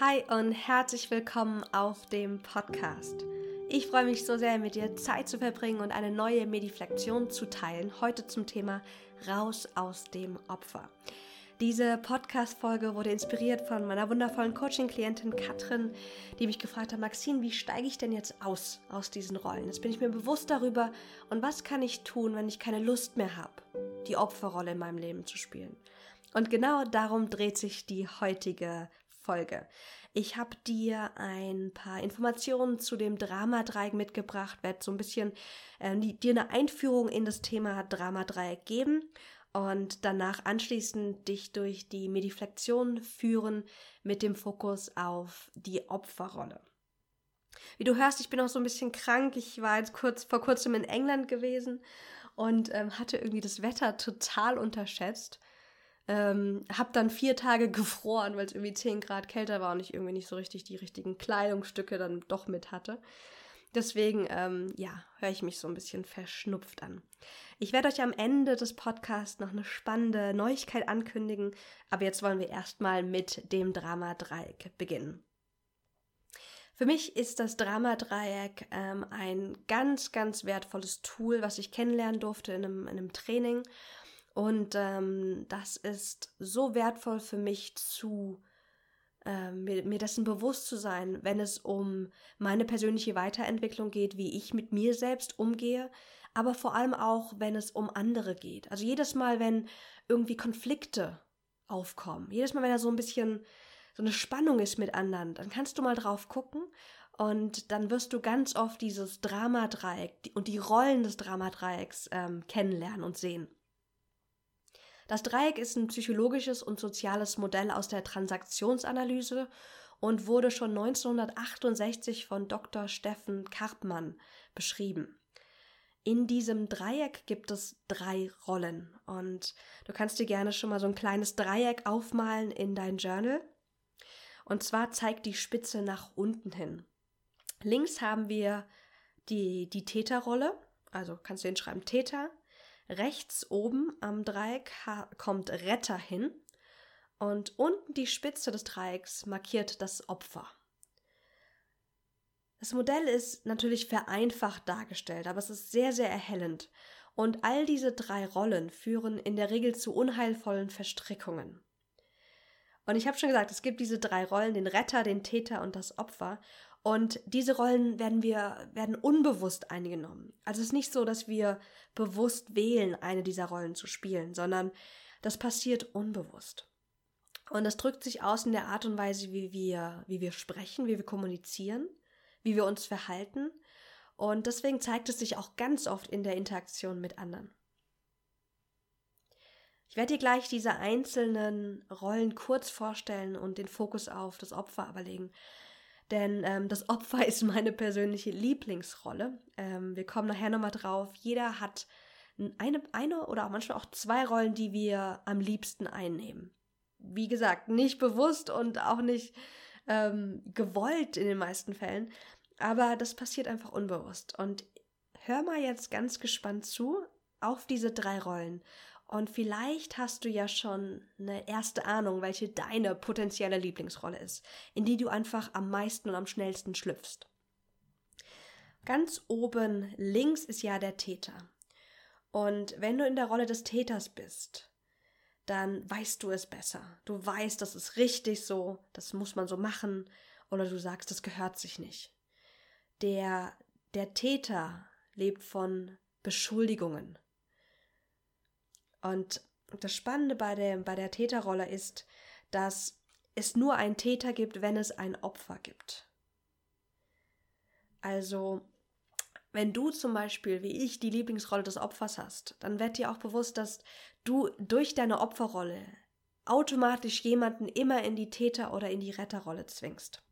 Hi und herzlich willkommen auf dem Podcast. Ich freue mich so sehr, mit dir Zeit zu verbringen und eine neue Mediflexion zu teilen. Heute zum Thema Raus aus dem Opfer. Diese Podcast-Folge wurde inspiriert von meiner wundervollen Coaching-Klientin Katrin, die mich gefragt hat: Maxine, wie steige ich denn jetzt aus aus diesen Rollen? Jetzt bin ich mir bewusst darüber und was kann ich tun, wenn ich keine Lust mehr habe, die Opferrolle in meinem Leben zu spielen? Und genau darum dreht sich die heutige Folge. Ich habe dir ein paar Informationen zu dem Dramadreieck mitgebracht, werde so ein bisschen äh, dir eine Einführung in das Thema Dramadreieck geben und danach anschließend dich durch die Mediflexion führen mit dem Fokus auf die Opferrolle. Wie du hörst, ich bin auch so ein bisschen krank. Ich war jetzt kurz vor kurzem in England gewesen und ähm, hatte irgendwie das Wetter total unterschätzt. Ähm, hab dann vier Tage gefroren, weil es irgendwie 10 Grad kälter war und ich irgendwie nicht so richtig die richtigen Kleidungsstücke dann doch mit hatte. Deswegen, ähm, ja, höre ich mich so ein bisschen verschnupft an. Ich werde euch am Ende des Podcasts noch eine spannende Neuigkeit ankündigen, aber jetzt wollen wir erstmal mit dem Drama-Dreieck beginnen. Für mich ist das Drama-Dreieck ähm, ein ganz, ganz wertvolles Tool, was ich kennenlernen durfte in einem, in einem Training und ähm, das ist so wertvoll für mich zu äh, mir, mir dessen bewusst zu sein, wenn es um meine persönliche Weiterentwicklung geht, wie ich mit mir selbst umgehe, aber vor allem auch, wenn es um andere geht. Also jedes Mal, wenn irgendwie Konflikte aufkommen, jedes Mal, wenn da so ein bisschen so eine Spannung ist mit anderen, dann kannst du mal drauf gucken und dann wirst du ganz oft dieses Dramadreieck und die Rollen des Dramadreiecks ähm, kennenlernen und sehen. Das Dreieck ist ein psychologisches und soziales Modell aus der Transaktionsanalyse und wurde schon 1968 von Dr. Steffen Karpmann beschrieben. In diesem Dreieck gibt es drei Rollen und du kannst dir gerne schon mal so ein kleines Dreieck aufmalen in dein Journal. Und zwar zeigt die Spitze nach unten hin. Links haben wir die, die Täterrolle, also kannst du hinschreiben Täter. Rechts oben am Dreieck kommt Retter hin und unten die Spitze des Dreiecks markiert das Opfer. Das Modell ist natürlich vereinfacht dargestellt, aber es ist sehr, sehr erhellend. Und all diese drei Rollen führen in der Regel zu unheilvollen Verstrickungen. Und ich habe schon gesagt, es gibt diese drei Rollen, den Retter, den Täter und das Opfer. Und diese Rollen werden wir, werden unbewusst eingenommen. Also es ist nicht so, dass wir bewusst wählen, eine dieser Rollen zu spielen, sondern das passiert unbewusst. Und das drückt sich aus in der Art und Weise, wie wir, wie wir sprechen, wie wir kommunizieren, wie wir uns verhalten. Und deswegen zeigt es sich auch ganz oft in der Interaktion mit anderen. Ich werde dir gleich diese einzelnen Rollen kurz vorstellen und den Fokus auf das Opfer aber legen. Denn ähm, das Opfer ist meine persönliche Lieblingsrolle. Ähm, wir kommen nachher nochmal drauf. Jeder hat eine, eine oder auch manchmal auch zwei Rollen, die wir am liebsten einnehmen. Wie gesagt, nicht bewusst und auch nicht ähm, gewollt in den meisten Fällen, aber das passiert einfach unbewusst. Und hör mal jetzt ganz gespannt zu auf diese drei Rollen und vielleicht hast du ja schon eine erste Ahnung, welche deine potenzielle Lieblingsrolle ist, in die du einfach am meisten und am schnellsten schlüpfst. Ganz oben links ist ja der Täter. Und wenn du in der Rolle des Täters bist, dann weißt du es besser. Du weißt, das ist richtig so, das muss man so machen, oder du sagst, das gehört sich nicht. Der, der Täter lebt von Beschuldigungen. Und das Spannende bei der, bei der Täterrolle ist, dass es nur einen Täter gibt, wenn es ein Opfer gibt. Also, wenn du zum Beispiel, wie ich, die Lieblingsrolle des Opfers hast, dann wird dir auch bewusst, dass du durch deine Opferrolle automatisch jemanden immer in die Täter- oder in die Retterrolle zwingst.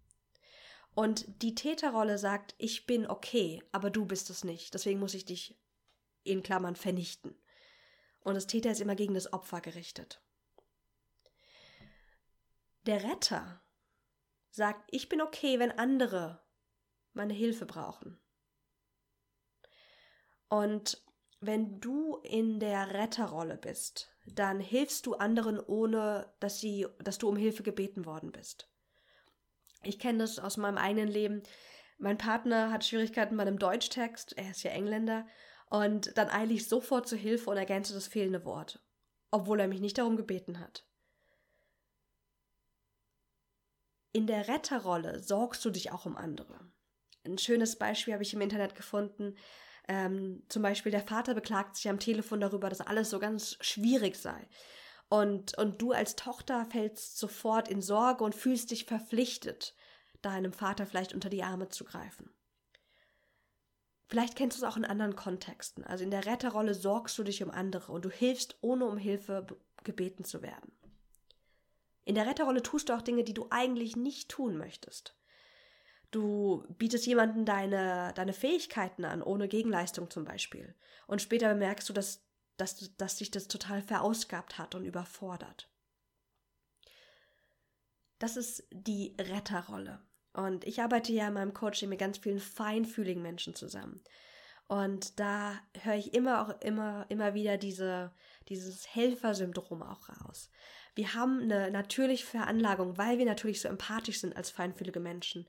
Und die Täterrolle sagt, ich bin okay, aber du bist es nicht. Deswegen muss ich dich in Klammern vernichten. Und das Täter ist immer gegen das Opfer gerichtet. Der Retter sagt, ich bin okay, wenn andere meine Hilfe brauchen. Und wenn du in der Retterrolle bist, dann hilfst du anderen, ohne dass sie, dass du um Hilfe gebeten worden bist. Ich kenne das aus meinem eigenen Leben. Mein Partner hat Schwierigkeiten bei einem Deutschtext, er ist ja Engländer, und dann eile ich sofort zu Hilfe und ergänze das fehlende Wort, obwohl er mich nicht darum gebeten hat. In der Retterrolle sorgst du dich auch um andere. Ein schönes Beispiel habe ich im Internet gefunden. Ähm, zum Beispiel der Vater beklagt sich am Telefon darüber, dass alles so ganz schwierig sei. Und, und du als Tochter fällst sofort in Sorge und fühlst dich verpflichtet, deinem Vater vielleicht unter die Arme zu greifen. Vielleicht kennst du es auch in anderen Kontexten. Also in der Retterrolle sorgst du dich um andere und du hilfst, ohne um Hilfe gebeten zu werden. In der Retterrolle tust du auch Dinge, die du eigentlich nicht tun möchtest. Du bietest jemandem deine, deine Fähigkeiten an, ohne Gegenleistung zum Beispiel. Und später bemerkst du, dass, dass, dass dich das total verausgabt hat und überfordert. Das ist die Retterrolle. Und ich arbeite ja in meinem Coaching mit ganz vielen feinfühligen Menschen zusammen. Und da höre ich immer auch immer, immer wieder diese, dieses Helfersyndrom auch raus. Wir haben eine natürliche Veranlagung, weil wir natürlich so empathisch sind als feinfühlige Menschen,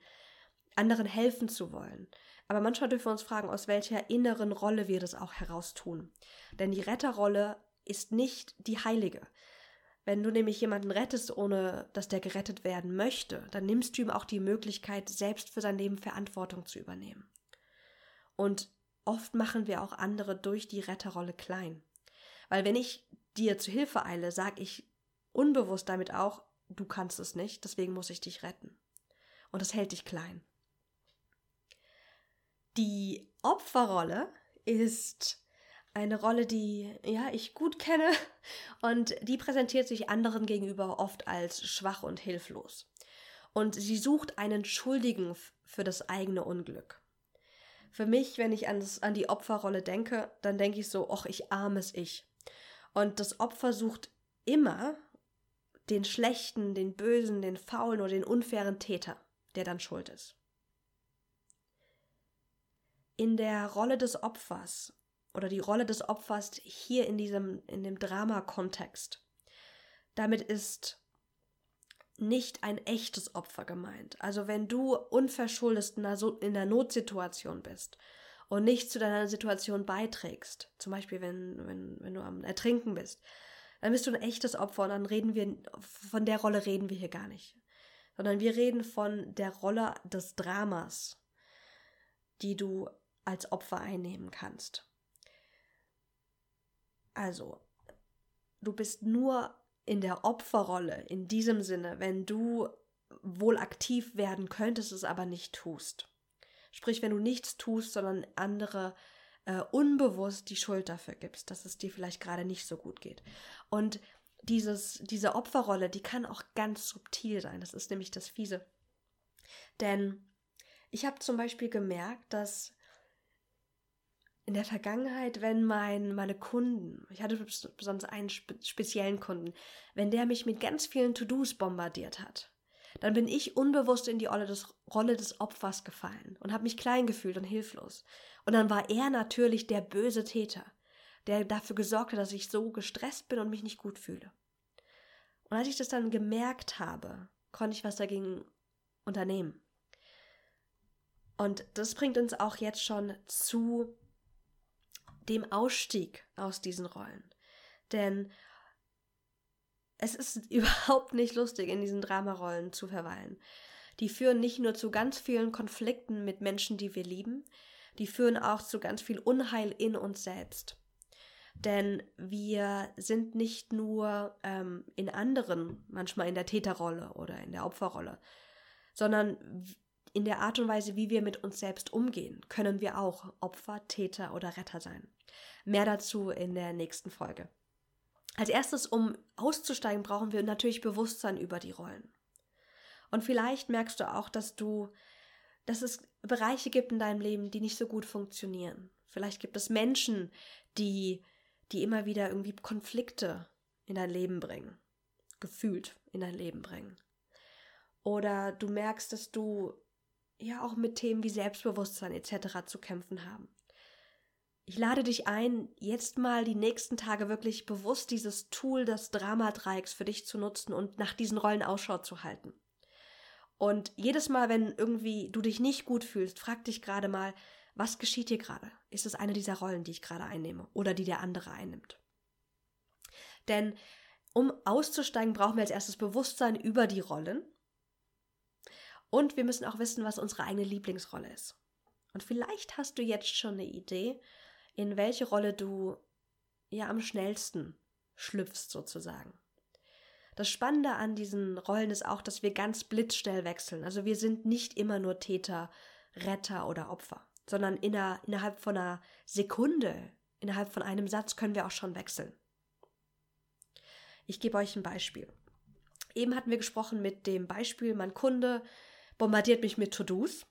anderen helfen zu wollen. Aber manchmal dürfen wir uns fragen, aus welcher inneren Rolle wir das auch heraus tun. Denn die Retterrolle ist nicht die heilige. Wenn du nämlich jemanden rettest, ohne dass der gerettet werden möchte, dann nimmst du ihm auch die Möglichkeit, selbst für sein Leben Verantwortung zu übernehmen. Und oft machen wir auch andere durch die Retterrolle klein. Weil wenn ich dir zu Hilfe eile, sage ich unbewusst damit auch, du kannst es nicht, deswegen muss ich dich retten. Und das hält dich klein. Die Opferrolle ist eine Rolle, die ja ich gut kenne und die präsentiert sich anderen gegenüber oft als schwach und hilflos. Und sie sucht einen Schuldigen für das eigene Unglück. Für mich, wenn ich an, das, an die Opferrolle denke, dann denke ich so, ach, ich armes Ich. Und das Opfer sucht immer den schlechten, den bösen, den faulen oder den unfairen Täter, der dann schuld ist in der Rolle des Opfers oder die Rolle des Opfers hier in diesem, in dem Drama-Kontext. Damit ist nicht ein echtes Opfer gemeint. Also wenn du unverschuldet in einer Notsituation bist und nicht zu deiner Situation beiträgst, zum Beispiel wenn, wenn, wenn du am Ertrinken bist, dann bist du ein echtes Opfer und dann reden wir, von der Rolle reden wir hier gar nicht. Sondern wir reden von der Rolle des Dramas, die du als Opfer einnehmen kannst. Also, du bist nur in der Opferrolle in diesem Sinne, wenn du wohl aktiv werden könntest, es aber nicht tust. Sprich, wenn du nichts tust, sondern andere äh, unbewusst die Schuld dafür gibst, dass es dir vielleicht gerade nicht so gut geht. Und dieses, diese Opferrolle, die kann auch ganz subtil sein. Das ist nämlich das Fiese. Denn ich habe zum Beispiel gemerkt, dass in der Vergangenheit, wenn mein, meine Kunden, ich hatte besonders einen spe speziellen Kunden, wenn der mich mit ganz vielen To-Dos bombardiert hat, dann bin ich unbewusst in die Rolle des, Rolle des Opfers gefallen und habe mich klein gefühlt und hilflos. Und dann war er natürlich der böse Täter, der dafür gesorgt hat, dass ich so gestresst bin und mich nicht gut fühle. Und als ich das dann gemerkt habe, konnte ich was dagegen unternehmen. Und das bringt uns auch jetzt schon zu dem Ausstieg aus diesen Rollen. Denn es ist überhaupt nicht lustig, in diesen Dramarollen zu verweilen. Die führen nicht nur zu ganz vielen Konflikten mit Menschen, die wir lieben, die führen auch zu ganz viel Unheil in uns selbst. Denn wir sind nicht nur ähm, in anderen, manchmal in der Täterrolle oder in der Opferrolle, sondern in der Art und Weise, wie wir mit uns selbst umgehen, können wir auch Opfer, Täter oder Retter sein. Mehr dazu in der nächsten Folge. Als erstes, um auszusteigen, brauchen wir natürlich Bewusstsein über die Rollen. Und vielleicht merkst du auch, dass du, dass es Bereiche gibt in deinem Leben, die nicht so gut funktionieren. Vielleicht gibt es Menschen, die, die immer wieder irgendwie Konflikte in dein Leben bringen. Gefühlt in dein Leben bringen. Oder du merkst, dass du ja auch mit Themen wie Selbstbewusstsein etc. zu kämpfen haben. Ich lade dich ein, jetzt mal die nächsten Tage wirklich bewusst dieses Tool des Dramadreiecks für dich zu nutzen und nach diesen Rollen Ausschau zu halten. Und jedes Mal, wenn irgendwie du dich nicht gut fühlst, frag dich gerade mal, was geschieht hier gerade? Ist es eine dieser Rollen, die ich gerade einnehme oder die der andere einnimmt? Denn um auszusteigen, brauchen wir als erstes Bewusstsein über die Rollen. Und wir müssen auch wissen, was unsere eigene Lieblingsrolle ist. Und vielleicht hast du jetzt schon eine Idee, in welche Rolle du ja am schnellsten schlüpfst sozusagen. Das Spannende an diesen Rollen ist auch, dass wir ganz blitzschnell wechseln. Also wir sind nicht immer nur Täter, Retter oder Opfer, sondern innerhalb von einer Sekunde, innerhalb von einem Satz können wir auch schon wechseln. Ich gebe euch ein Beispiel. Eben hatten wir gesprochen mit dem Beispiel, mein Kunde bombardiert mich mit To-Dos.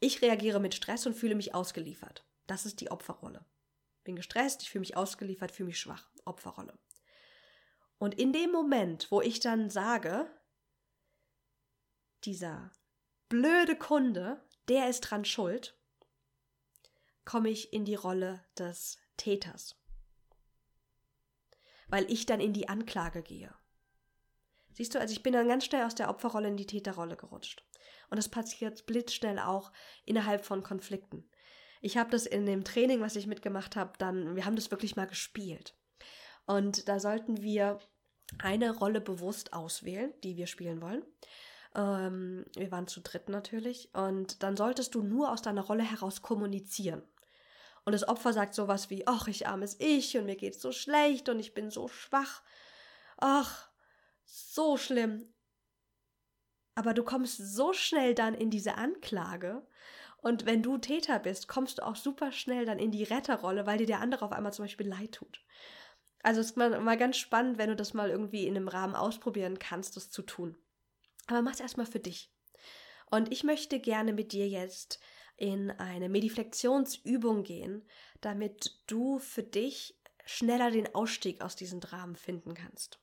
Ich reagiere mit Stress und fühle mich ausgeliefert. Das ist die Opferrolle. Bin gestresst, ich fühle mich ausgeliefert, fühle mich schwach. Opferrolle. Und in dem Moment, wo ich dann sage, dieser blöde Kunde, der ist dran schuld, komme ich in die Rolle des Täters weil ich dann in die Anklage gehe. Siehst du, also ich bin dann ganz schnell aus der Opferrolle in die Täterrolle gerutscht. Und das passiert blitzschnell auch innerhalb von Konflikten. Ich habe das in dem Training, was ich mitgemacht habe, dann, wir haben das wirklich mal gespielt. Und da sollten wir eine Rolle bewusst auswählen, die wir spielen wollen. Ähm, wir waren zu dritt natürlich. Und dann solltest du nur aus deiner Rolle heraus kommunizieren. Und das Opfer sagt sowas wie, ach, ich armes Ich und mir geht's so schlecht und ich bin so schwach. Ach, so schlimm. Aber du kommst so schnell dann in diese Anklage. Und wenn du Täter bist, kommst du auch super schnell dann in die Retterrolle, weil dir der andere auf einmal zum Beispiel leid tut. Also es ist mal, mal ganz spannend, wenn du das mal irgendwie in einem Rahmen ausprobieren kannst, das zu tun. Aber mach es erstmal für dich. Und ich möchte gerne mit dir jetzt in eine Mediflexionsübung gehen, damit du für dich schneller den Ausstieg aus diesen Dramen finden kannst.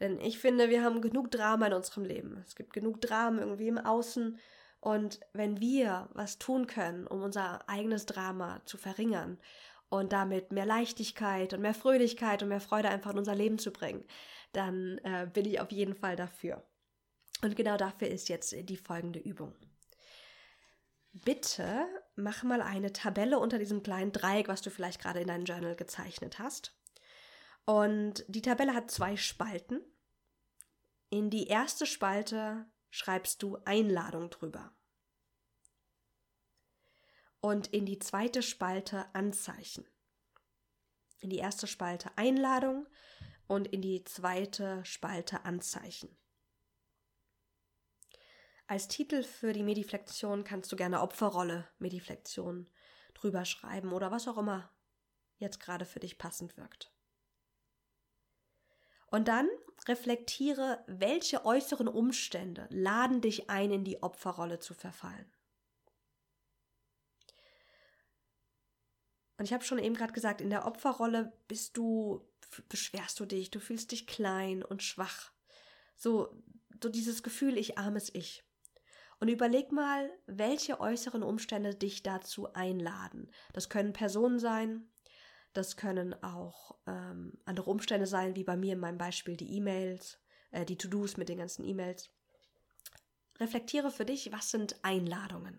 Denn ich finde, wir haben genug Drama in unserem Leben. Es gibt genug Dramen irgendwie im Außen. Und wenn wir was tun können, um unser eigenes Drama zu verringern und damit mehr Leichtigkeit und mehr Fröhlichkeit und mehr Freude einfach in unser Leben zu bringen, dann äh, bin ich auf jeden Fall dafür. Und genau dafür ist jetzt die folgende Übung bitte mach mal eine Tabelle unter diesem kleinen Dreieck, was du vielleicht gerade in deinem Journal gezeichnet hast. Und die Tabelle hat zwei Spalten. In die erste Spalte schreibst du Einladung drüber. Und in die zweite Spalte Anzeichen. In die erste Spalte Einladung und in die zweite Spalte Anzeichen. Als Titel für die Mediflexion kannst du gerne Opferrolle Mediflexion drüber schreiben oder was auch immer jetzt gerade für dich passend wirkt. Und dann reflektiere, welche äußeren Umstände laden dich ein, in die Opferrolle zu verfallen. Und ich habe schon eben gerade gesagt, in der Opferrolle bist du, beschwerst du dich, du fühlst dich klein und schwach. So, so dieses Gefühl, ich armes Ich. Und überleg mal, welche äußeren Umstände dich dazu einladen. Das können Personen sein, das können auch ähm, andere Umstände sein, wie bei mir in meinem Beispiel die E-Mails, äh, die To-Dos mit den ganzen E-Mails. Reflektiere für dich, was sind Einladungen?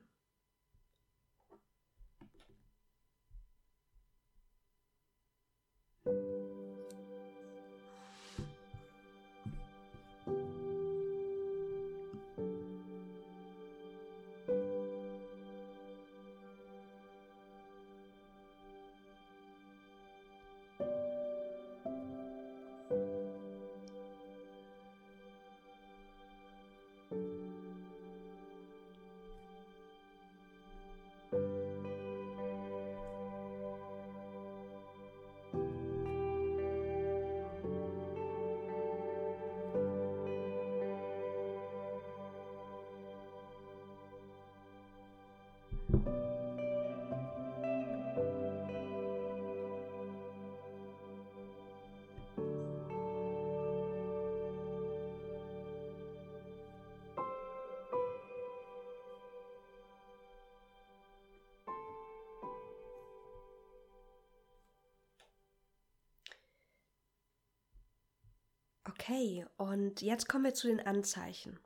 Okay, und jetzt kommen wir zu den Anzeichen.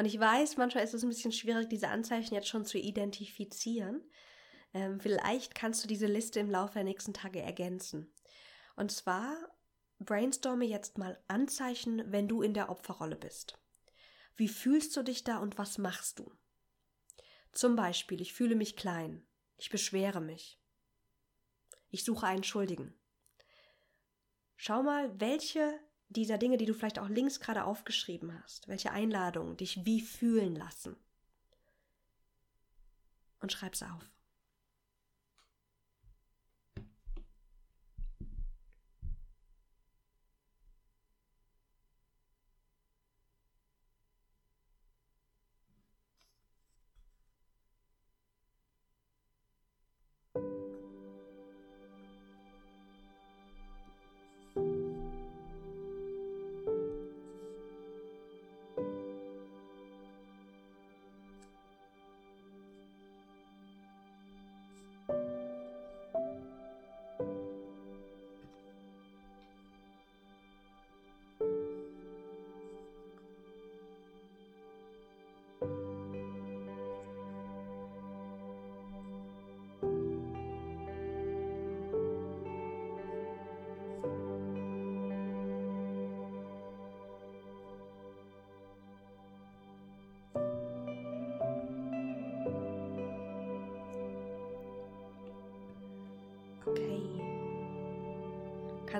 Und ich weiß, manchmal ist es ein bisschen schwierig, diese Anzeichen jetzt schon zu identifizieren. Ähm, vielleicht kannst du diese Liste im Laufe der nächsten Tage ergänzen. Und zwar brainstorme jetzt mal Anzeichen, wenn du in der Opferrolle bist. Wie fühlst du dich da und was machst du? Zum Beispiel, ich fühle mich klein, ich beschwere mich, ich suche einen Schuldigen. Schau mal, welche dieser Dinge, die du vielleicht auch links gerade aufgeschrieben hast, welche Einladungen dich wie fühlen lassen. Und schreib's auf.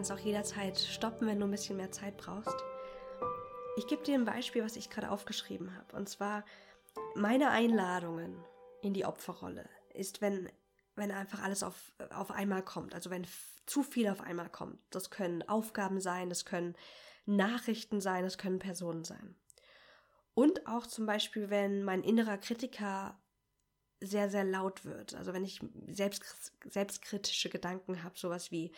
Kannst auch jederzeit stoppen, wenn du ein bisschen mehr Zeit brauchst. Ich gebe dir ein Beispiel, was ich gerade aufgeschrieben habe. Und zwar meine Einladungen in die Opferrolle ist, wenn, wenn einfach alles auf, auf einmal kommt. Also wenn zu viel auf einmal kommt. Das können Aufgaben sein, das können Nachrichten sein, das können Personen sein. Und auch zum Beispiel, wenn mein innerer Kritiker sehr, sehr laut wird. Also wenn ich selbst, selbstkritische Gedanken habe, sowas wie,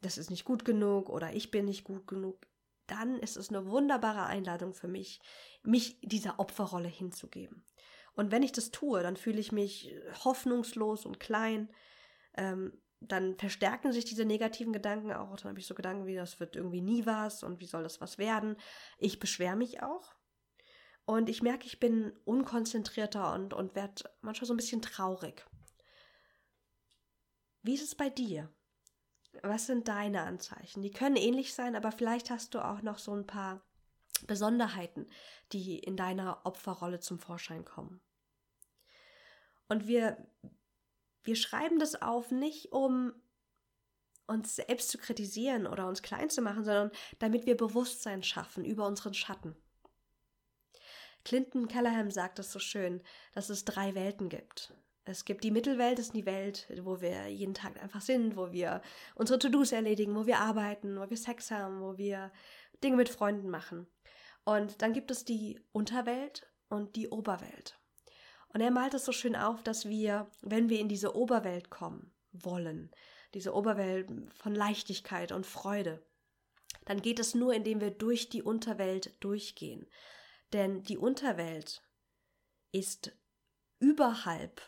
das ist nicht gut genug oder ich bin nicht gut genug, dann ist es eine wunderbare Einladung für mich, mich dieser Opferrolle hinzugeben. Und wenn ich das tue, dann fühle ich mich hoffnungslos und klein. Ähm, dann verstärken sich diese negativen Gedanken auch. Dann habe ich so Gedanken wie, das wird irgendwie nie was und wie soll das was werden. Ich beschwere mich auch. Und ich merke, ich bin unkonzentrierter und, und werde manchmal so ein bisschen traurig. Wie ist es bei dir? Was sind deine Anzeichen? Die können ähnlich sein, aber vielleicht hast du auch noch so ein paar Besonderheiten, die in deiner Opferrolle zum Vorschein kommen. Und wir, wir schreiben das auf nicht, um uns selbst zu kritisieren oder uns klein zu machen, sondern damit wir Bewusstsein schaffen über unseren Schatten. Clinton Callahan sagt es so schön, dass es drei Welten gibt. Es gibt die Mittelwelt, das ist die Welt, wo wir jeden Tag einfach sind, wo wir unsere To-Dos erledigen, wo wir arbeiten, wo wir Sex haben, wo wir Dinge mit Freunden machen. Und dann gibt es die Unterwelt und die Oberwelt. Und er malt es so schön auf, dass wir, wenn wir in diese Oberwelt kommen wollen, diese Oberwelt von Leichtigkeit und Freude, dann geht es nur, indem wir durch die Unterwelt durchgehen. Denn die Unterwelt ist überhalb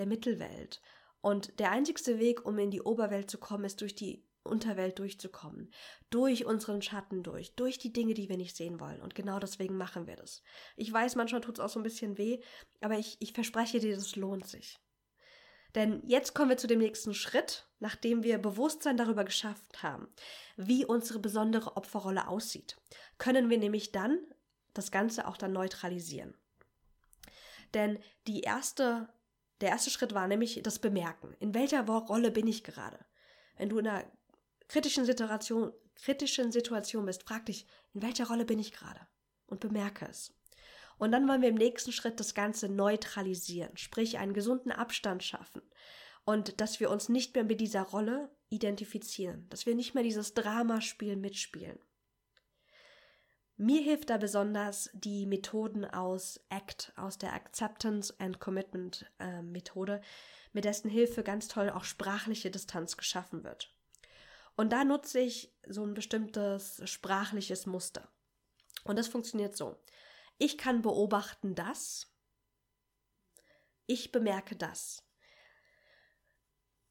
der Mittelwelt. Und der einzigste Weg, um in die Oberwelt zu kommen, ist durch die Unterwelt durchzukommen. Durch unseren Schatten durch. Durch die Dinge, die wir nicht sehen wollen. Und genau deswegen machen wir das. Ich weiß, manchmal tut es auch so ein bisschen weh, aber ich, ich verspreche dir, das lohnt sich. Denn jetzt kommen wir zu dem nächsten Schritt, nachdem wir Bewusstsein darüber geschafft haben, wie unsere besondere Opferrolle aussieht. Können wir nämlich dann das Ganze auch dann neutralisieren. Denn die erste, der erste Schritt war nämlich das Bemerken. In welcher Rolle bin ich gerade? Wenn du in einer kritischen Situation, kritischen Situation bist, frag dich, in welcher Rolle bin ich gerade? Und bemerke es. Und dann wollen wir im nächsten Schritt das Ganze neutralisieren, sprich einen gesunden Abstand schaffen. Und dass wir uns nicht mehr mit dieser Rolle identifizieren, dass wir nicht mehr dieses Dramaspiel mitspielen. Mir hilft da besonders die Methoden aus ACT, aus der Acceptance and Commitment äh, Methode, mit dessen Hilfe ganz toll auch sprachliche Distanz geschaffen wird. Und da nutze ich so ein bestimmtes sprachliches Muster. Und das funktioniert so. Ich kann beobachten das. Ich bemerke das.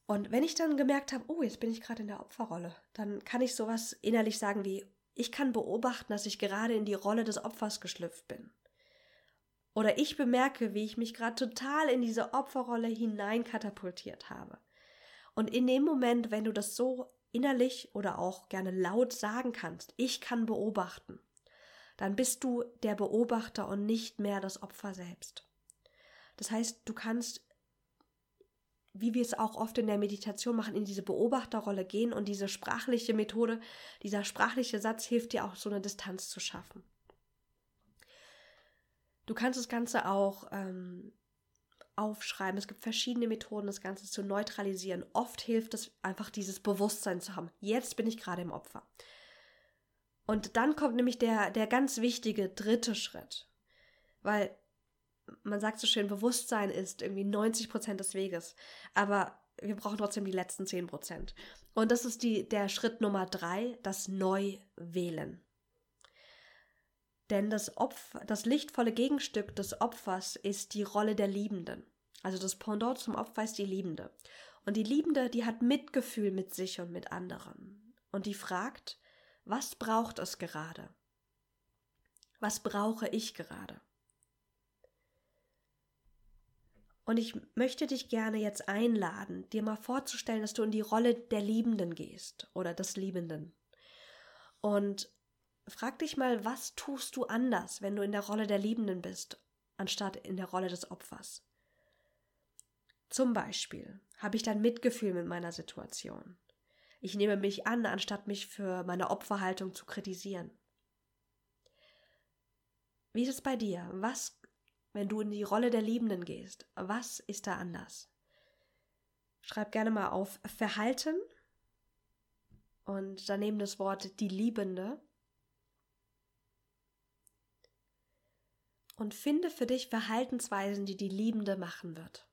Und wenn ich dann gemerkt habe, oh, jetzt bin ich gerade in der Opferrolle, dann kann ich sowas innerlich sagen wie, ich kann beobachten, dass ich gerade in die Rolle des Opfers geschlüpft bin. Oder ich bemerke, wie ich mich gerade total in diese Opferrolle hineinkatapultiert habe. Und in dem Moment, wenn du das so innerlich oder auch gerne laut sagen kannst, ich kann beobachten, dann bist du der Beobachter und nicht mehr das Opfer selbst. Das heißt, du kannst, wie wir es auch oft in der Meditation machen, in diese Beobachterrolle gehen und diese sprachliche Methode, dieser sprachliche Satz hilft dir auch, so eine Distanz zu schaffen. Du kannst das Ganze auch ähm, aufschreiben. Es gibt verschiedene Methoden, das Ganze zu neutralisieren. Oft hilft es einfach, dieses Bewusstsein zu haben. Jetzt bin ich gerade im Opfer. Und dann kommt nämlich der, der ganz wichtige dritte Schritt. Weil man sagt so schön, Bewusstsein ist irgendwie 90 Prozent des Weges. Aber wir brauchen trotzdem die letzten 10 Prozent. Und das ist die, der Schritt Nummer drei, das Neuwählen. Denn das, Opfer, das lichtvolle Gegenstück des Opfers ist die Rolle der Liebenden. Also das Pendant zum Opfer ist die Liebende. Und die Liebende, die hat Mitgefühl mit sich und mit anderen. Und die fragt, was braucht es gerade? Was brauche ich gerade? Und ich möchte dich gerne jetzt einladen, dir mal vorzustellen, dass du in die Rolle der Liebenden gehst oder des Liebenden. Und frag dich mal, was tust du anders, wenn du in der Rolle der Liebenden bist, anstatt in der Rolle des Opfers? Zum Beispiel habe ich dann Mitgefühl mit meiner Situation. Ich nehme mich an, anstatt mich für meine Opferhaltung zu kritisieren. Wie ist es bei dir? Was, wenn du in die Rolle der Liebenden gehst, was ist da anders? Schreib gerne mal auf Verhalten und daneben das Wort die Liebende und finde für dich Verhaltensweisen, die die Liebende machen wird.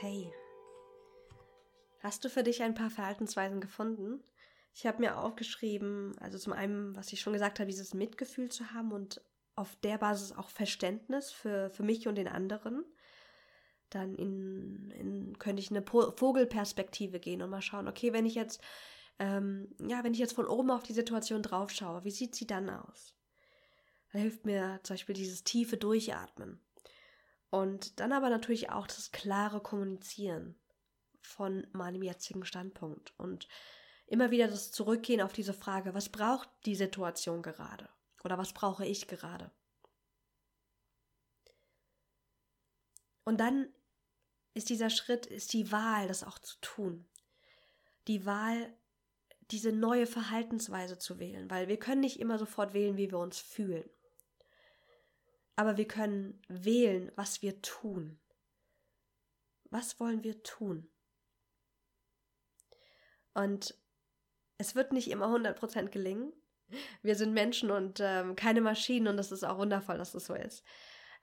Okay. Hast du für dich ein paar Verhaltensweisen gefunden? Ich habe mir aufgeschrieben, also zum einen, was ich schon gesagt habe, dieses Mitgefühl zu haben und auf der Basis auch Verständnis für, für mich und den anderen. Dann in, in, könnte ich eine Vogelperspektive gehen und mal schauen, okay, wenn ich jetzt, ähm, ja, wenn ich jetzt von oben auf die Situation drauf schaue, wie sieht sie dann aus? Da hilft mir zum Beispiel dieses tiefe Durchatmen. Und dann aber natürlich auch das klare Kommunizieren von meinem jetzigen Standpunkt und immer wieder das Zurückgehen auf diese Frage, was braucht die Situation gerade oder was brauche ich gerade? Und dann ist dieser Schritt, ist die Wahl, das auch zu tun. Die Wahl, diese neue Verhaltensweise zu wählen, weil wir können nicht immer sofort wählen, wie wir uns fühlen aber wir können wählen, was wir tun. Was wollen wir tun? Und es wird nicht immer 100% gelingen. Wir sind Menschen und ähm, keine Maschinen und das ist auch wundervoll, dass das so ist.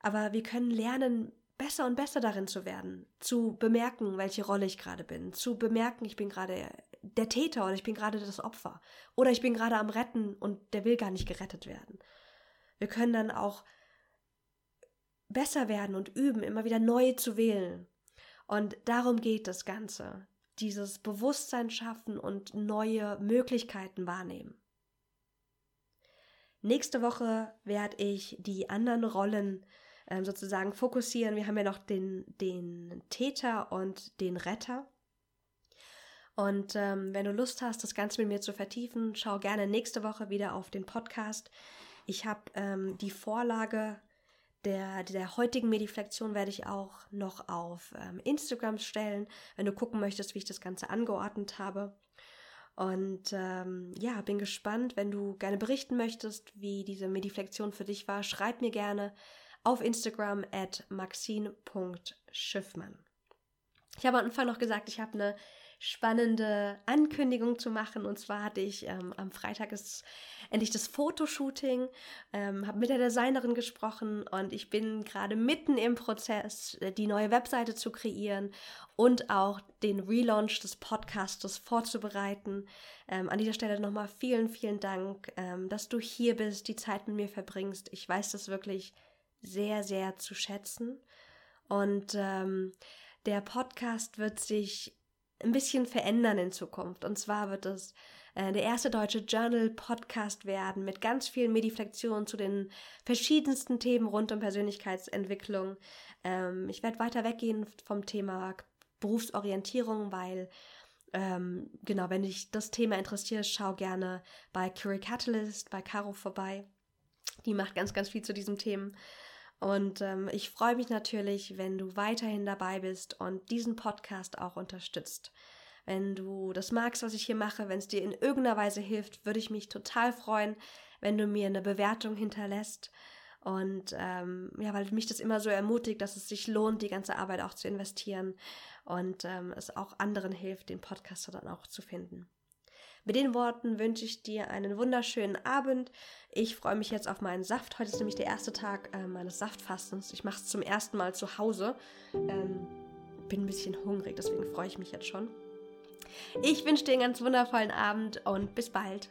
Aber wir können lernen, besser und besser darin zu werden, zu bemerken, welche Rolle ich gerade bin, zu bemerken, ich bin gerade der Täter oder ich bin gerade das Opfer oder ich bin gerade am Retten und der will gar nicht gerettet werden. Wir können dann auch besser werden und üben, immer wieder neu zu wählen. Und darum geht das Ganze. Dieses Bewusstsein schaffen und neue Möglichkeiten wahrnehmen. Nächste Woche werde ich die anderen Rollen äh, sozusagen fokussieren. Wir haben ja noch den, den Täter und den Retter. Und ähm, wenn du Lust hast, das Ganze mit mir zu vertiefen, schau gerne nächste Woche wieder auf den Podcast. Ich habe ähm, die Vorlage der, der heutigen Mediflexion werde ich auch noch auf ähm, Instagram stellen, wenn du gucken möchtest, wie ich das Ganze angeordnet habe. Und ähm, ja, bin gespannt, wenn du gerne berichten möchtest, wie diese Mediflexion für dich war. Schreib mir gerne auf Instagram at maxine.schiffmann. Ich habe am Anfang noch gesagt, ich habe eine spannende Ankündigung zu machen. Und zwar hatte ich ähm, am Freitag ist endlich das Fotoshooting, ähm, habe mit der Designerin gesprochen und ich bin gerade mitten im Prozess, äh, die neue Webseite zu kreieren und auch den Relaunch des Podcastes vorzubereiten. Ähm, an dieser Stelle nochmal vielen, vielen Dank, ähm, dass du hier bist, die Zeit mit mir verbringst. Ich weiß das wirklich sehr, sehr zu schätzen. Und ähm, der Podcast wird sich ein bisschen verändern in Zukunft. Und zwar wird es äh, der erste deutsche Journal-Podcast werden mit ganz vielen Mediflexionen zu den verschiedensten Themen rund um Persönlichkeitsentwicklung. Ähm, ich werde weiter weggehen vom Thema Berufsorientierung, weil ähm, genau, wenn dich das Thema interessiert, schau gerne bei Curie Catalyst, bei Caro vorbei. Die macht ganz, ganz viel zu diesem Themen. Und ähm, ich freue mich natürlich, wenn du weiterhin dabei bist und diesen Podcast auch unterstützt. Wenn du das magst, was ich hier mache, wenn es dir in irgendeiner Weise hilft, würde ich mich total freuen, wenn du mir eine Bewertung hinterlässt. Und ähm, ja, weil mich das immer so ermutigt, dass es sich lohnt, die ganze Arbeit auch zu investieren und ähm, es auch anderen hilft, den Podcast dann auch zu finden. Mit den Worten wünsche ich dir einen wunderschönen Abend. Ich freue mich jetzt auf meinen Saft. Heute ist nämlich der erste Tag äh, meines Saftfastens. Ich mache es zum ersten Mal zu Hause. Ähm, bin ein bisschen hungrig, deswegen freue ich mich jetzt schon. Ich wünsche dir einen ganz wundervollen Abend und bis bald.